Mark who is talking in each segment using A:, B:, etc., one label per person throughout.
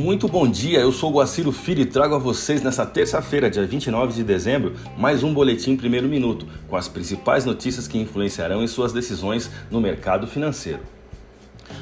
A: Muito bom dia, eu sou o Guaciro Filho e trago a vocês nessa terça-feira, dia 29 de dezembro, mais um Boletim Primeiro Minuto, com as principais notícias que influenciarão em suas decisões no mercado financeiro.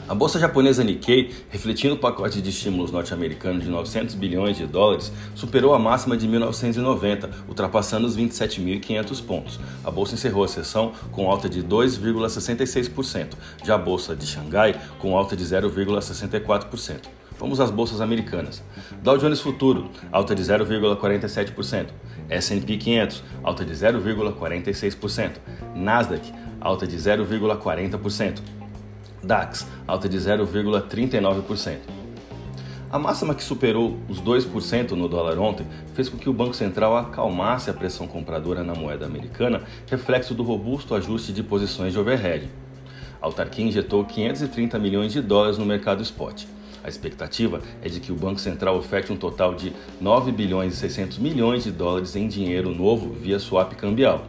A: A bolsa japonesa Nikkei, refletindo o pacote de estímulos norte-americano de 900 bilhões de dólares, superou a máxima de 1990, ultrapassando os 27.500 pontos. A bolsa encerrou a sessão com alta de 2,66%, já a bolsa de Xangai com alta de 0,64%. Vamos às bolsas americanas. Dow Jones Futuro, alta de 0,47%. S&P 500, alta de 0,46%. Nasdaq, alta de 0,40%. DAX, alta de 0,39%. A máxima que superou os 2% no dólar ontem fez com que o Banco Central acalmasse a pressão compradora na moeda americana, reflexo do robusto ajuste de posições de overhead. A autarquia injetou 530 milhões de dólares no mercado spot. A expectativa é de que o Banco Central oferte um total de 9 bilhões e 600 milhões de dólares em dinheiro novo via swap cambial.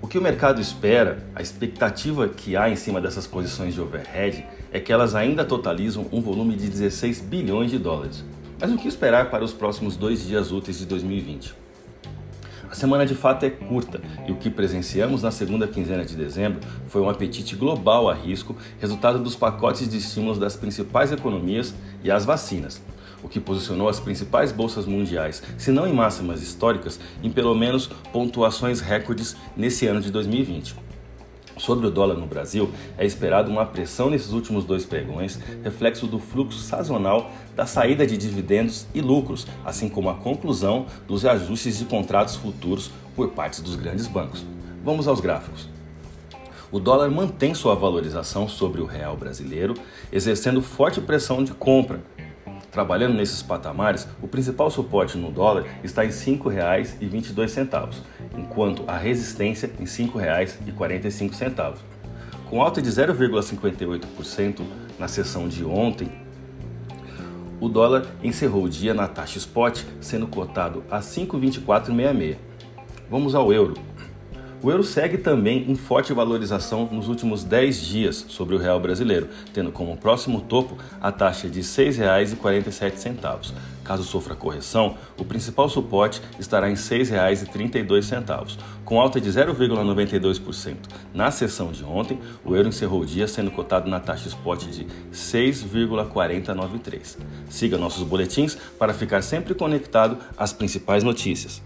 A: O que o mercado espera, a expectativa que há em cima dessas posições de overhead é que elas ainda totalizam um volume de 16 bilhões de dólares. Mas o que esperar para os próximos dois dias úteis de 2020? A semana de fato é curta e o que presenciamos na segunda quinzena de dezembro foi um apetite global a risco, resultado dos pacotes de estímulos das principais economias e as vacinas, o que posicionou as principais bolsas mundiais, se não em máximas históricas, em pelo menos pontuações recordes nesse ano de 2020. Sobre o dólar no Brasil, é esperado uma pressão nesses últimos dois pregões, reflexo do fluxo sazonal da saída de dividendos e lucros, assim como a conclusão dos ajustes de contratos futuros por parte dos grandes bancos. Vamos aos gráficos. O dólar mantém sua valorização sobre o real brasileiro, exercendo forte pressão de compra, Trabalhando nesses patamares, o principal suporte no dólar está em R$ 5,22, enquanto a resistência em R$ 5,45. Com alta de 0,58% na sessão de ontem, o dólar encerrou o dia na taxa spot, sendo cotado a 5,2466. Vamos ao euro. O euro segue também em forte valorização nos últimos 10 dias sobre o real brasileiro, tendo como próximo topo a taxa de R$ 6,47. Caso sofra correção, o principal suporte estará em R$ 6,32, com alta de 0,92%. Na sessão de ontem, o euro encerrou o dia sendo cotado na taxa spot de 6,4093. Siga nossos boletins para ficar sempre conectado às principais notícias.